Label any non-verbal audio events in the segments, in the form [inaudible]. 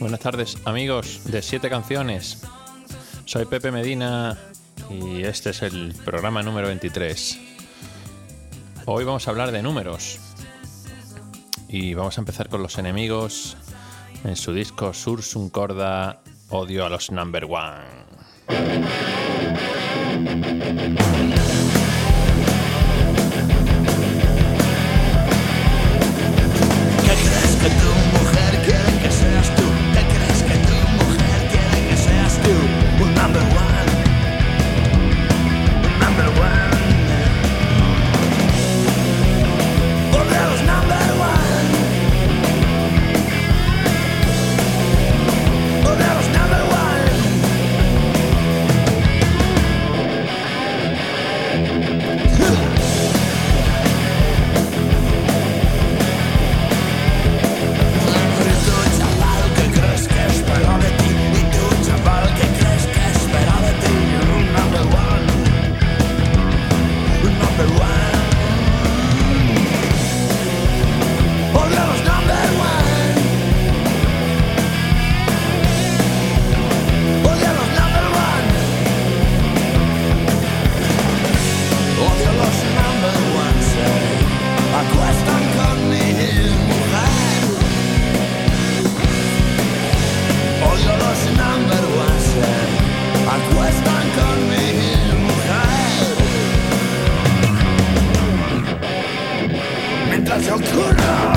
Buenas tardes, amigos de Siete Canciones. Soy Pepe Medina y este es el programa número 23. Hoy vamos a hablar de números. Y vamos a empezar con los enemigos en su disco Sursum Corda Odio a los Number One. Mientras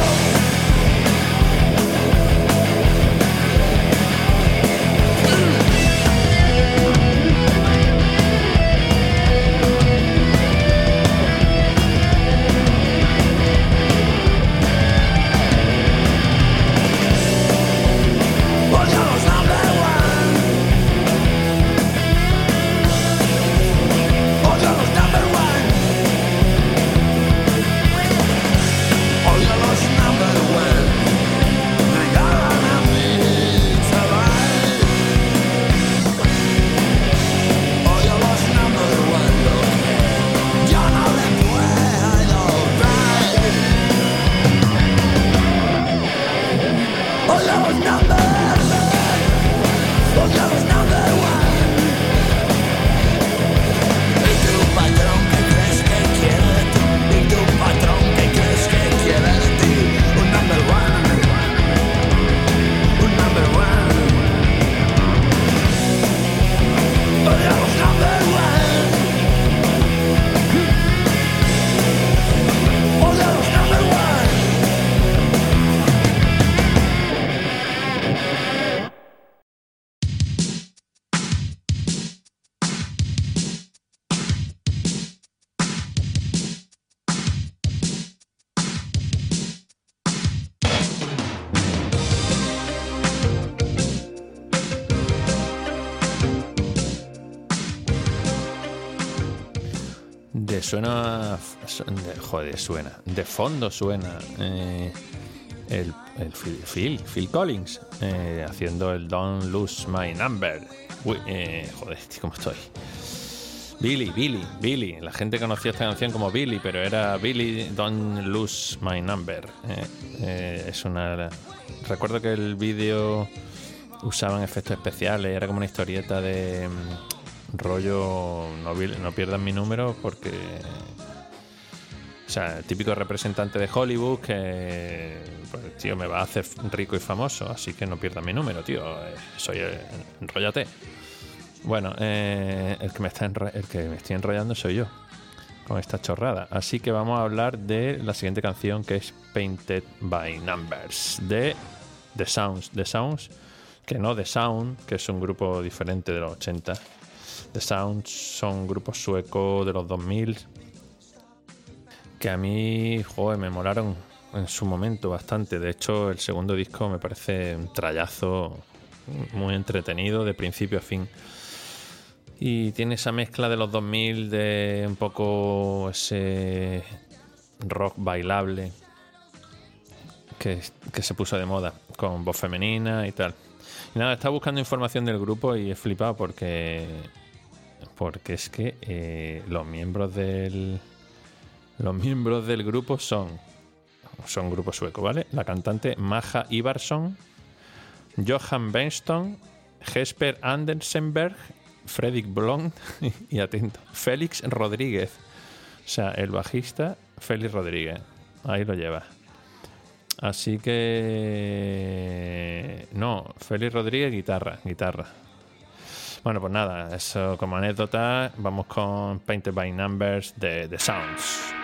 suena. de- joder, suena. De fondo suena. eh, el, Phil, Phil, Collins eh, haciendo el Don't Lose My Number. Uy, eh, joder, ¿cómo estoy? Billy, Billy, Billy. La gente conocía esta canción como Billy, pero era Billy Don't Lose My Number. Eh, eh, es una. Recuerdo que el vídeo usaban efectos especiales, era como una historieta de mm, Rollo, no, no pierdan mi número porque. O sea, el típico representante de Hollywood que. Pues, tío, me va a hacer rico y famoso, así que no pierdan mi número, tío. Soy. El, enrollate. Bueno, eh, el, que me está el que me estoy enrollando soy yo con esta chorrada. Así que vamos a hablar de la siguiente canción que es Painted by Numbers de The Sounds. The Sounds, que no The Sound, que es un grupo diferente de los 80 The Sound son grupos suecos de los 2000 que a mí, joder, me molaron en su momento bastante. De hecho, el segundo disco me parece un trayazo muy entretenido de principio a fin. Y tiene esa mezcla de los 2000 de un poco ese rock bailable que, que se puso de moda con voz femenina y tal. Y nada, estaba buscando información del grupo y he flipado porque porque es que eh, los miembros del los miembros del grupo son son grupo sueco, ¿vale? La cantante Maja Ivarsson, Johan Benston, Jesper Andersenberg, Fredrik Blond [laughs] y atento, Félix Rodríguez. O sea, el bajista Félix Rodríguez. Ahí lo lleva. Así que no, Félix Rodríguez guitarra, guitarra. Bueno, pues nada, eso como anécdota, vamos con Painted by Numbers de The Sounds.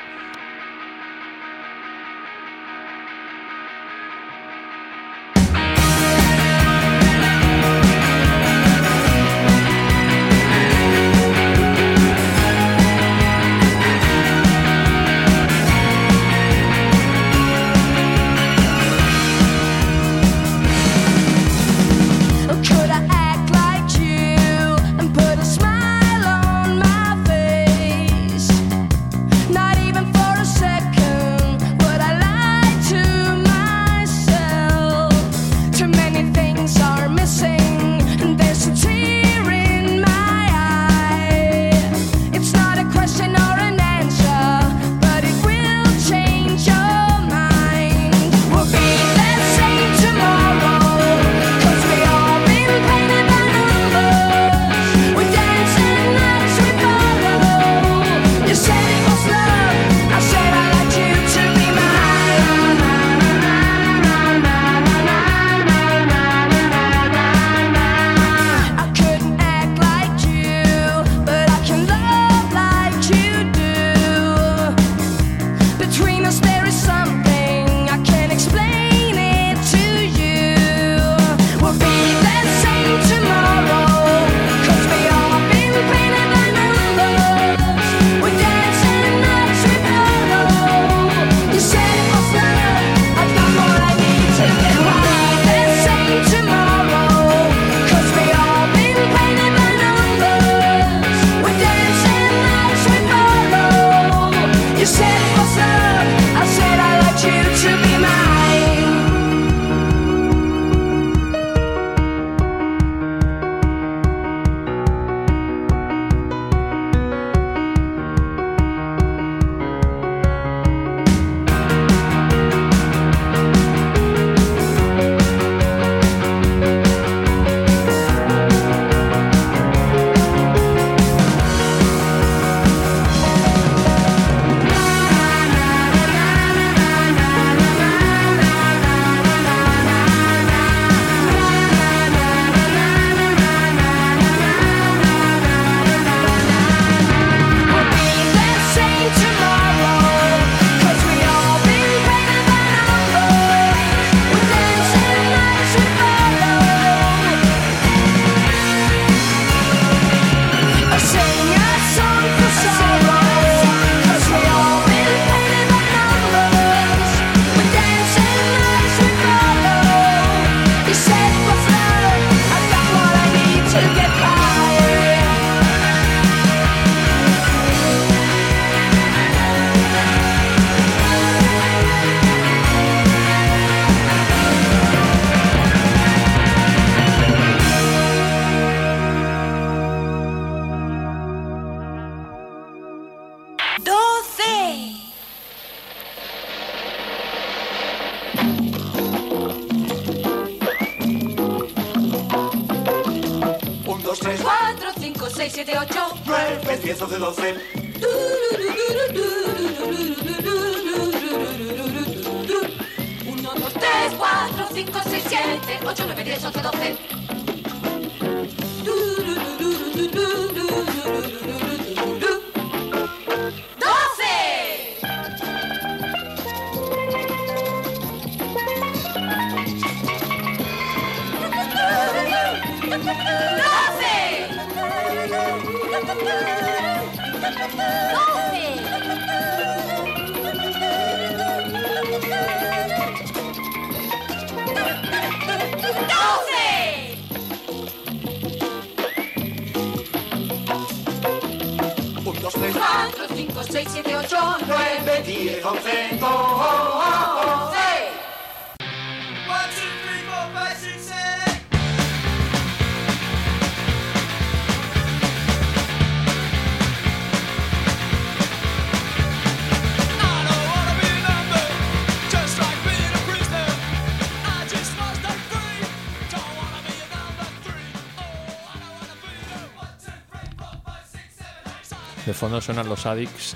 De fondo suenan los Addicts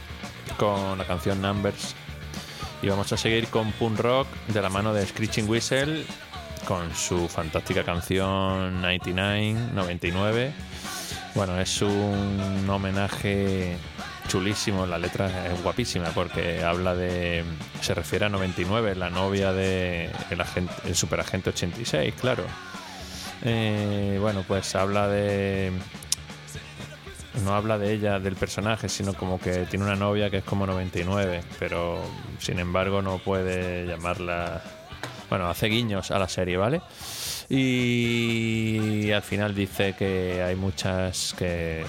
con la canción Numbers. Y vamos a seguir con punk rock de la mano de Screeching Whistle con su fantástica canción 99, 99. Bueno, es un homenaje chulísimo, la letra es guapísima porque habla de. se refiere a 99, la novia de el, agente, el superagente 86, claro. Eh, bueno, pues habla de. No habla de ella, del personaje, sino como que tiene una novia que es como 99, pero sin embargo no puede llamarla. Bueno, hace guiños a la serie, ¿vale? Y al final dice que hay muchas que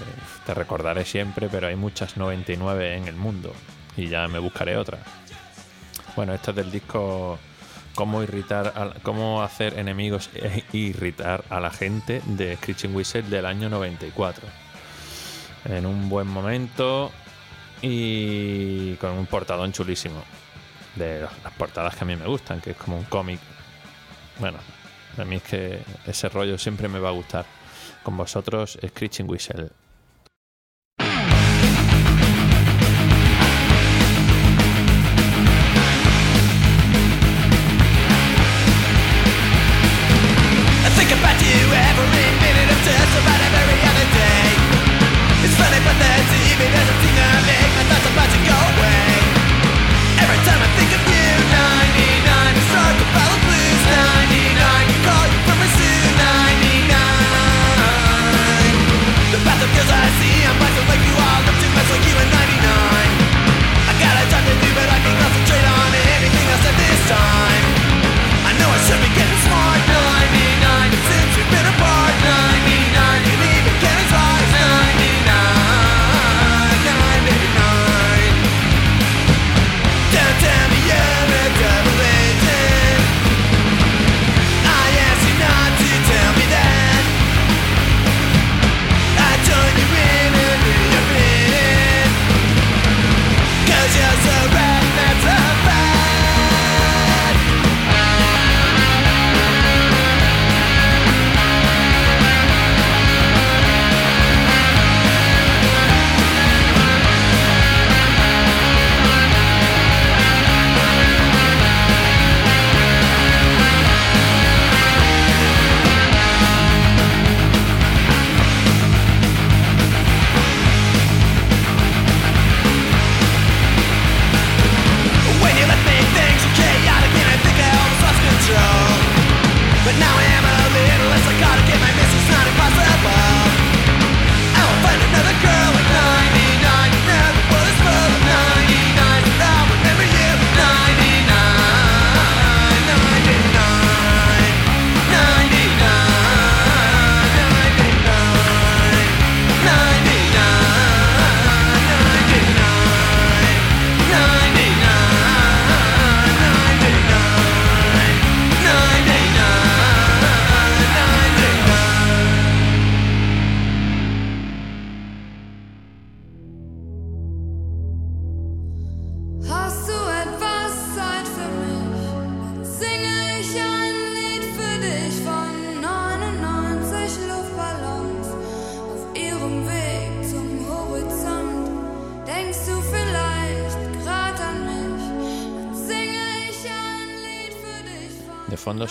te recordaré siempre, pero hay muchas 99 en el mundo y ya me buscaré otra. Bueno, esto es del disco Cómo irritar, a- cómo hacer enemigos e irritar a la gente de Screeching Whistle del año 94. En un buen momento y con un portadón chulísimo. De las portadas que a mí me gustan, que es como un cómic. Bueno, a mí es que ese rollo siempre me va a gustar. Con vosotros, Screeching Whistle.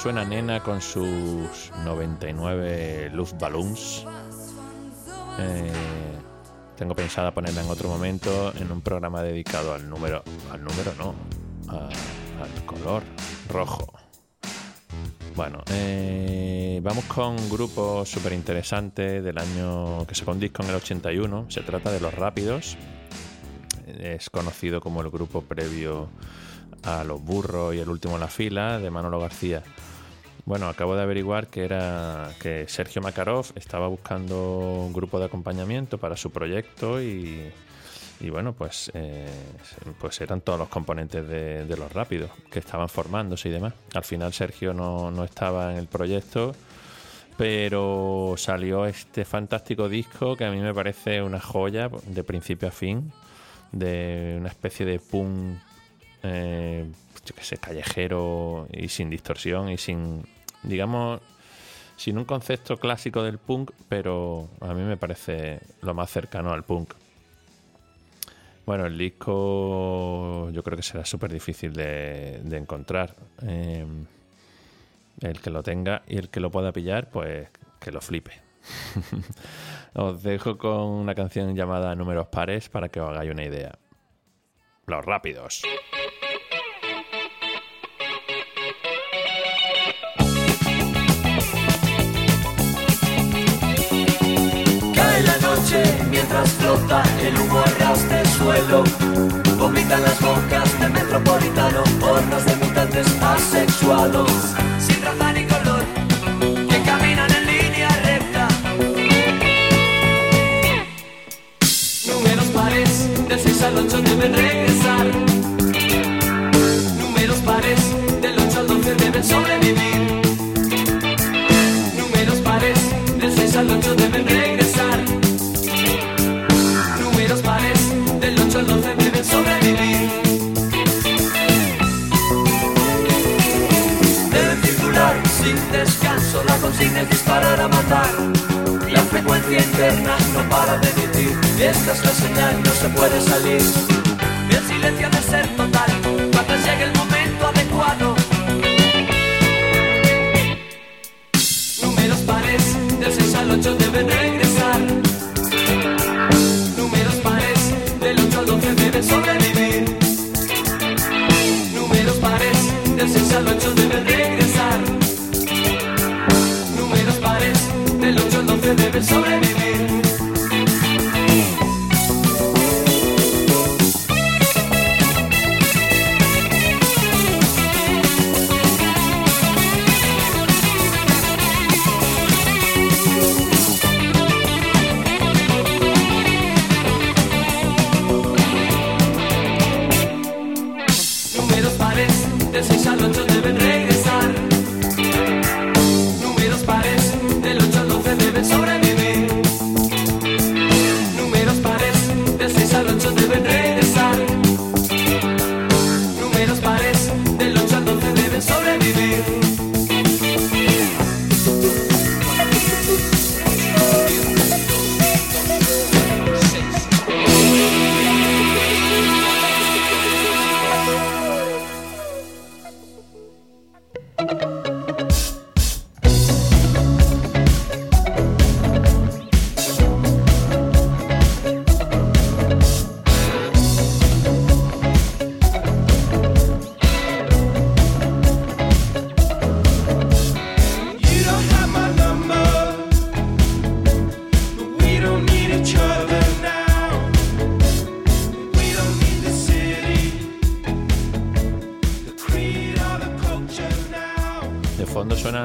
Suena Nena con sus 99 Luftballons. Eh, tengo pensada ponerla en otro momento en un programa dedicado al número, al número no, al color rojo. Bueno, eh, vamos con un grupo súper interesante del año que sacó un disco en el 81. Se trata de Los Rápidos. Es conocido como el grupo previo a Los Burros y el último en la fila de Manolo García. Bueno, acabo de averiguar que era que Sergio Makarov estaba buscando un grupo de acompañamiento para su proyecto y, y bueno, pues, eh, pues eran todos los componentes de, los rápidos que estaban formándose y demás. Al final Sergio no, no estaba en el proyecto, pero salió este fantástico disco que a mí me parece una joya de principio a fin, de una especie de punk, eh, yo qué sé, callejero y sin distorsión y sin, digamos, sin un concepto clásico del punk, pero a mí me parece lo más cercano al punk. Bueno, el disco yo creo que será súper difícil de, encontrar. Eh, el que lo tenga y el que lo pueda pillar, pues que lo flipe. [laughs] os dejo con una canción llamada Números Pares para que os hagáis una idea. Los rápidos. Mientras el humo arrastra el suelo. Vomitan las bocas de metropolitano, hordas de mutantes asexuados. Consigna es disparar a matar. La frecuencia interna no para de emitir, esta es la señal, no se puede salir. El silencio ha de ser total, cuando llegue el momento adecuado. Números pares, del 6 al 8 deben regresar. Números pares, del 8 al 12 deben sobrevivir. Números pares, del 6 al 8 deben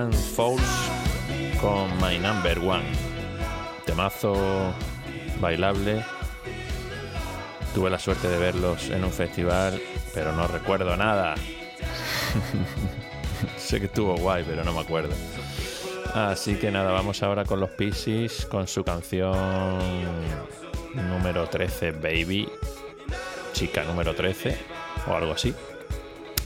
suenan Fouls con My Number One. Temazo bailable. Tuve la suerte de verlos en un festival, pero no recuerdo nada. [laughs] sé que estuvo guay, pero no me acuerdo. Así que nada, vamos ahora con los Pisces, con su canción número 13, Baby. Chica número 13, o algo así.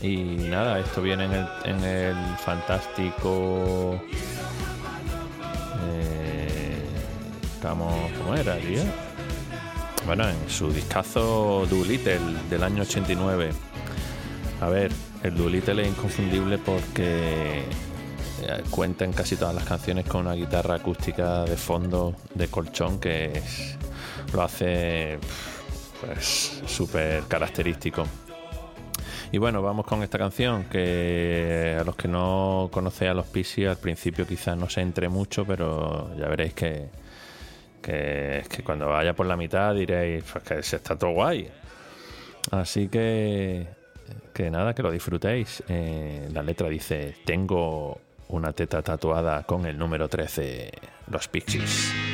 Y nada, esto viene en el, fantástico. Eh, ¿cómo, ¿Cómo era, tío? Bueno, en su discazo Doolittle del año 89. A ver, el Doolittle es inconfundible porque eh, cuenta en casi todas las canciones con una guitarra acústica de fondo de colchón que lo hace pues súper característico. Y bueno, vamos con esta canción que a los que no conocéis a los Pisces al principio quizás no se entre mucho, pero ya veréis que, que cuando vaya por la mitad diréis pues que se está todo guay. Así que, que nada, que lo disfrutéis. Eh, la letra dice, tengo una teta tatuada con el número 13, los Pixies.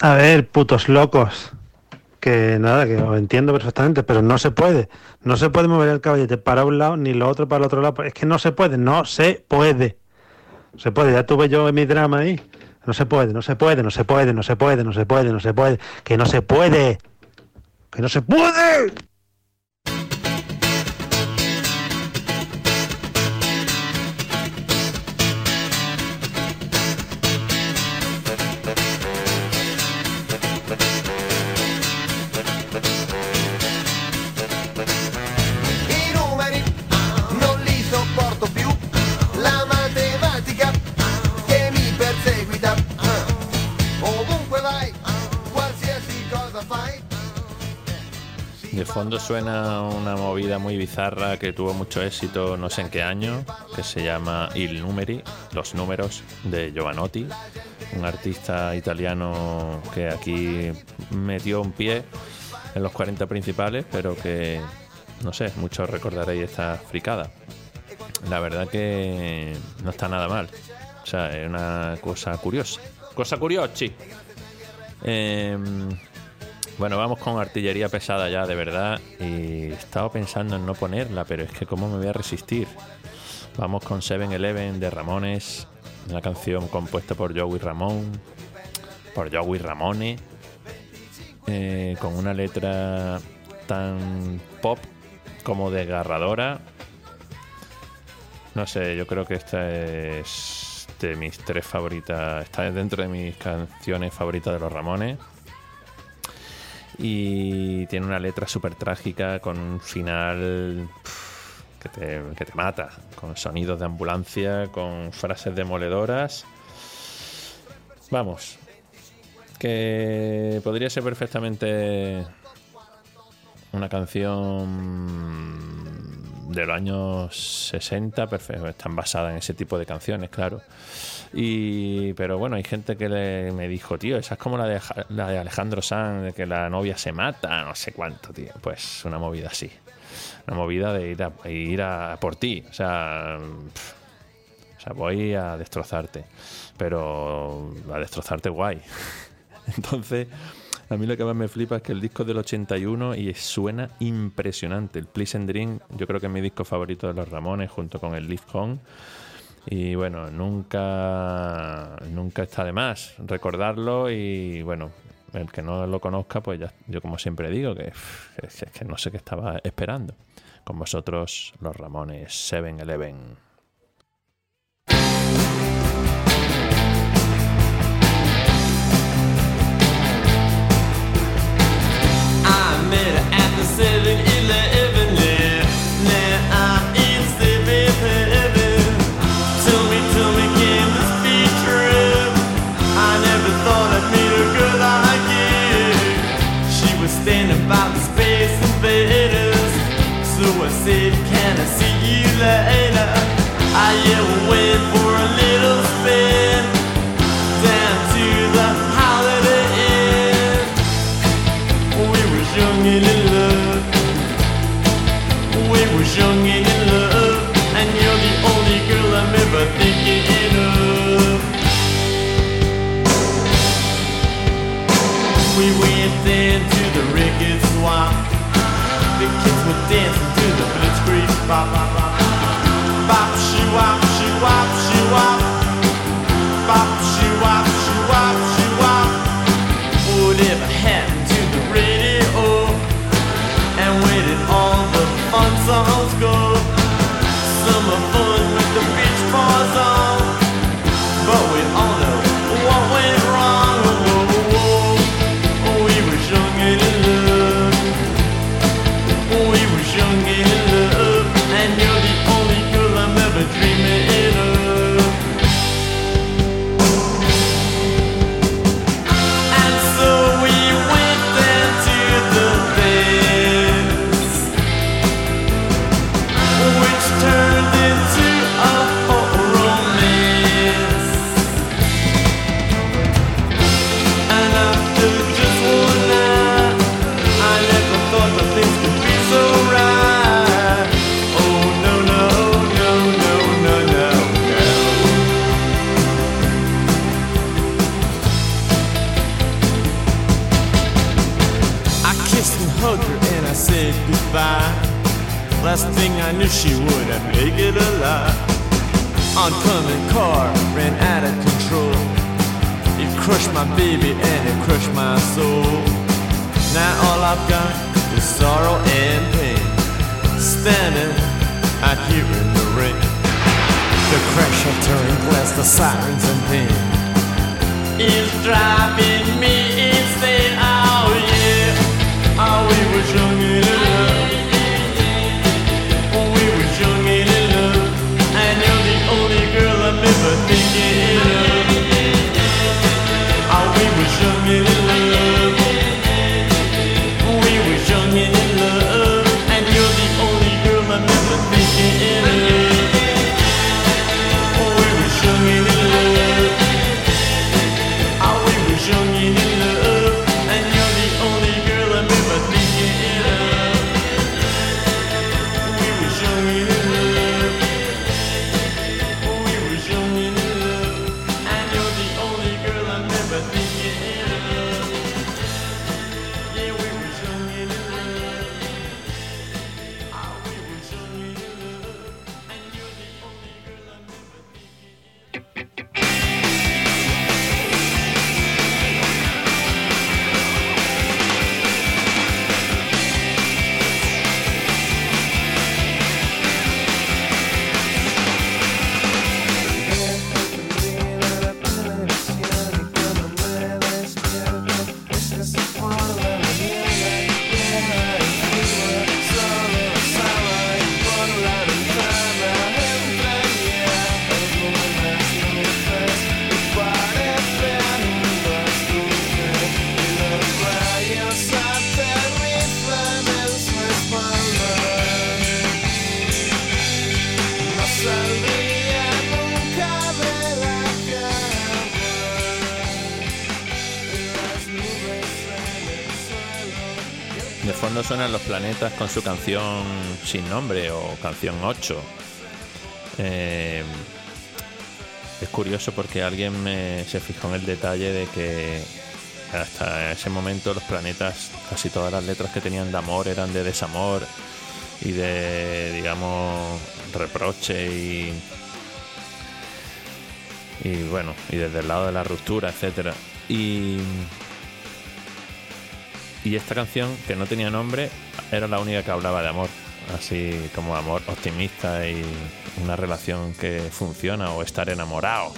A ver, putos locos. Que nada, que entiendo perfectamente, pero no se puede. No se puede mover el caballete para un lado ni lo otro para el otro lado. Es que no se puede, no se puede. No se puede, ya tuve yo mi drama ahí. No se puede, no se puede, no se puede, no se puede, no se puede, no se puede. Que no se puede. Que no se puede. Suena una movida muy bizarra que tuvo mucho éxito no sé en qué año, que se llama Il Numeri, los números de Giovanotti, un artista italiano que aquí metió un pie en los 40 principales, pero que, no sé, muchos recordaréis esta fricada. La verdad que no está nada mal. O sea, es una cosa curiosa. Cosa curiosa. Em, bueno, vamos con artillería pesada ya, de verdad. Y estaba pensando en no ponerla, pero es que cómo me voy a resistir. Vamos con 7-Eleven de Ramones, una canción compuesta por Joey Ramón, por Joey Ramone, eh, con una letra tan pop como desgarradora. No sé, yo creo que esta es de mis tres favoritas, está dentro de mis canciones favoritas de los Ramones y tiene una letra súper trágica con un final que te, que te mata, con sonidos de ambulancia, con frases demoledoras. Vamos, que podría ser perfectamente una canción de los años 60, perfecto, están basadas en ese tipo de canciones, claro. Y, pero bueno, hay gente que me dijo, tío, esa es como la de, Alejandro Sanz, de que la novia se mata, no sé cuánto, tío. Pues una movida así. Una movida de ir a, ir a por ti. O sea, pf, o sea, voy a destrozarte. Pero a destrozarte guay. [laughs] Entonces, a mí lo que más me flipa es que el disco del 81 y suena impresionante. El Please and Dream, yo creo que es mi disco favorito de los Ramones, junto con el Live Home. Y bueno, nunca, nunca está de más recordarlo y bueno, el que no lo conozca, pues ya, yo como siempre digo, que, no sé qué estaba esperando. Con vosotros, los Ramones 7-Eleven. I met her at the 7-Eleven. Later? I went for a little spin down to the Holiday Inn. We was young and in love. We was young and in love. And you're the only girl I'm ever thinking of. We went down to the record swap. The kids were dancing to the blitzkrieg bop she siła planetas con su canción sin nombre o canción 8. Eh, es curioso porque alguien me- se fijó en el detalle de que hasta ese momento los planetas, casi todas las letras que tenían de amor eran de desamor y de, digamos, reproche y, y bueno, y desde el lado de la ruptura, etcétera. Y, y esta canción, que no tenía nombre, era la única que hablaba de amor. Así como amor optimista y una relación que funciona o estar enamorado.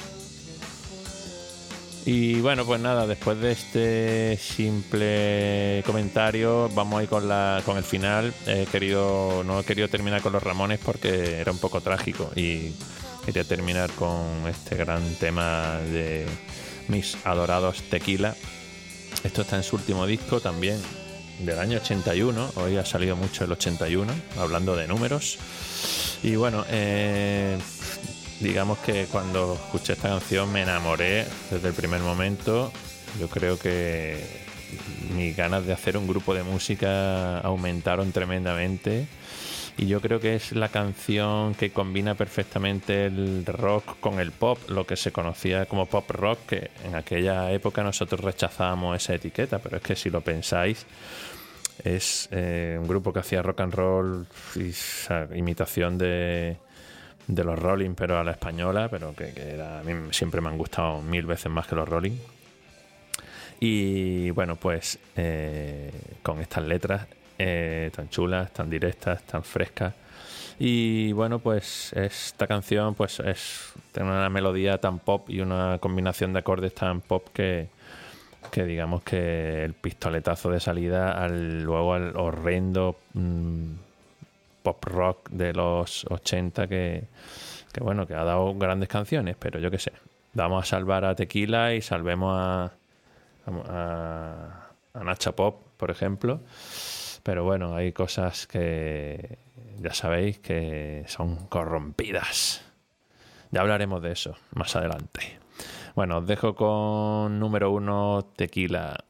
Y bueno, pues nada, después de este simple comentario, vamos a ir con, la, con el final. He querido, no he querido terminar con los Ramones porque era un poco trágico y quería terminar con este gran tema de mis adorados Tequila. Esto está en su último disco también, del año 81. Hoy ha salido mucho el 81, hablando de números. Y bueno, eh, digamos que cuando escuché esta canción me enamoré desde el primer momento. Yo creo que mis ganas de hacer un grupo de música aumentaron tremendamente. Y yo creo que es la canción que combina perfectamente el rock con el pop, lo que se conocía como pop rock, que en aquella época nosotros rechazábamos esa etiqueta, pero es que si lo pensáis, es eh, un grupo que hacía rock and roll y imitación de, de los Rolling, pero a la española, pero que, que era, a mí siempre me han gustado mil veces más que los Rolling. Y bueno, pues eh, con estas letras eh, tan chulas, tan directas, tan frescas. Y bueno, pues esta canción pues es tiene una melodía tan pop y una combinación de acordes tan pop que, que digamos que el pistoletazo de salida al luego al horrendo mm, pop rock de los 80 que, que bueno, que ha dado grandes canciones, pero yo qué sé. Vamos a salvar a Tequila y salvemos a, a, a Nacha Pop, por ejemplo. Pero bueno, hay cosas que ya sabéis que son corrompidas. Ya hablaremos de eso más adelante. Bueno, os dejo con número uno, Tequila.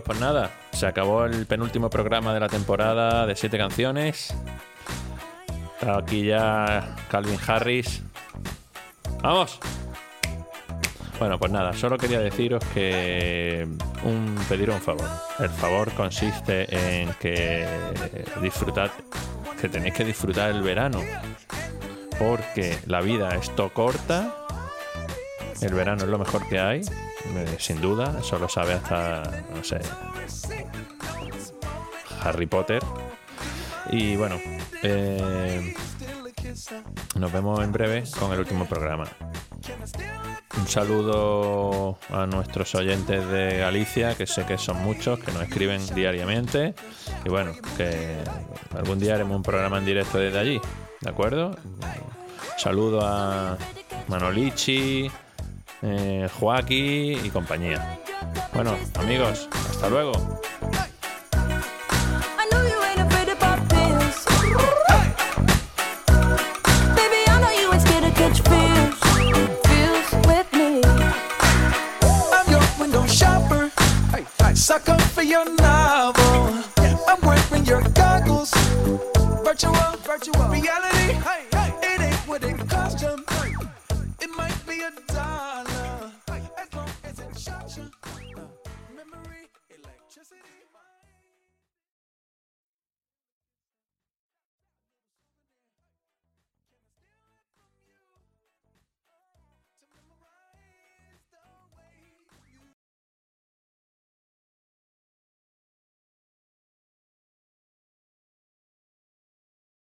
Pues nada, se acabó el penúltimo programa de la temporada de siete canciones. Aquí ya Calvin Harris. ¡Vamos! Bueno, pues nada, solo quería deciros que un pedir un favor. El favor consiste en que disfrutad, que tenéis que disfrutar el verano, porque la vida es to corta. El verano es lo mejor que hay, eh, sin duda. Eso lo sabe hasta, no sé, Harry Potter. Y bueno, eh, nos vemos en breve con el último programa. Un saludo a nuestros oyentes de Galicia, que sé que son muchos, que nos escriben diariamente. Y bueno, que algún día haremos un programa en directo desde allí, ¿de acuerdo? Saludo a Manolichi, eh, Joaquín y compañía. Bueno, amigos, hasta luego.